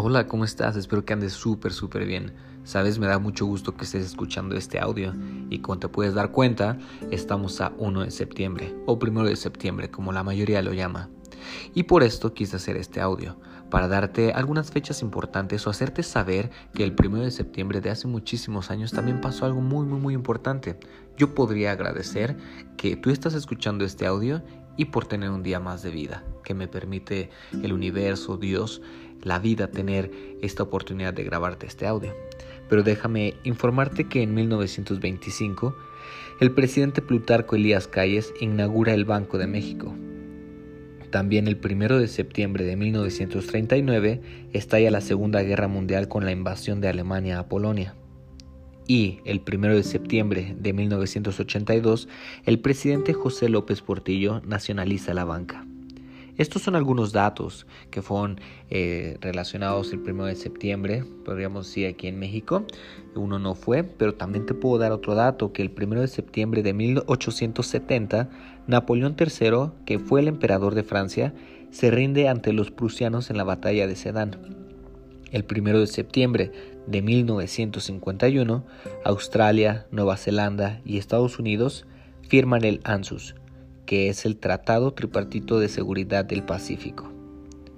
Hola, ¿cómo estás? Espero que andes súper, súper bien. Sabes, me da mucho gusto que estés escuchando este audio y como te puedes dar cuenta, estamos a 1 de septiembre o 1 de septiembre, como la mayoría lo llama. Y por esto quise hacer este audio, para darte algunas fechas importantes o hacerte saber que el 1 de septiembre de hace muchísimos años también pasó algo muy, muy, muy importante. Yo podría agradecer que tú estás escuchando este audio y por tener un día más de vida, que me permite el universo, Dios, la vida tener esta oportunidad de grabarte este audio. Pero déjame informarte que en 1925 el presidente Plutarco Elías Calles inaugura el Banco de México. También el 1 de septiembre de 1939 estalla la Segunda Guerra Mundial con la invasión de Alemania a Polonia y el 1 de septiembre de 1982 el presidente José López Portillo nacionaliza la banca. Estos son algunos datos que fueron eh, relacionados el 1 de septiembre, podríamos decir aquí en México. Uno no fue, pero también te puedo dar otro dato, que el 1 de septiembre de 1870, Napoleón III, que fue el emperador de Francia, se rinde ante los prusianos en la batalla de Sedan. El 1 de septiembre de 1951, Australia, Nueva Zelanda y Estados Unidos firman el ANZUS, que es el Tratado Tripartito de Seguridad del Pacífico.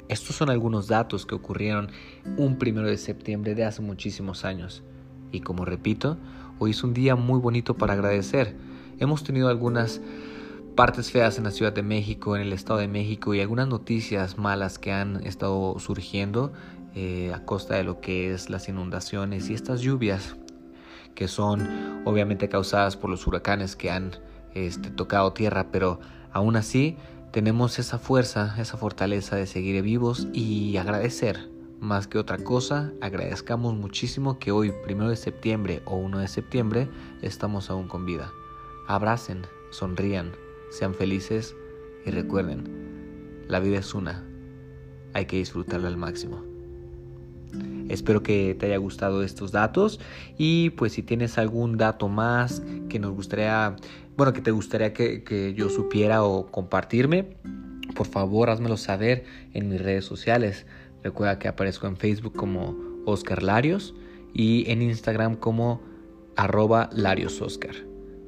Estos son algunos datos que ocurrieron un 1 de septiembre de hace muchísimos años. Y como repito, hoy es un día muy bonito para agradecer. Hemos tenido algunas partes feas en la Ciudad de México, en el Estado de México y algunas noticias malas que han estado surgiendo eh, a costa de lo que es las inundaciones y estas lluvias que son obviamente causadas por los huracanes que han este, tocado tierra, pero aún así tenemos esa fuerza, esa fortaleza de seguir vivos y agradecer. Más que otra cosa, agradezcamos muchísimo que hoy, primero de septiembre o 1 de septiembre, estamos aún con vida. Abracen, sonrían, sean felices y recuerden, la vida es una, hay que disfrutarla al máximo. Espero que te haya gustado estos datos y pues si tienes algún dato más que nos gustaría, bueno, que te gustaría que, yo supiera o compartirme, por favor házmelo saber en mis redes sociales. Recuerda que aparezco en Facebook como Oscar Larios y en Instagram como arroba Larios Oscar.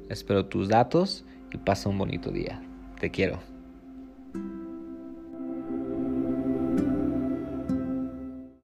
Espero tus datos y pasa un bonito día. Te quiero.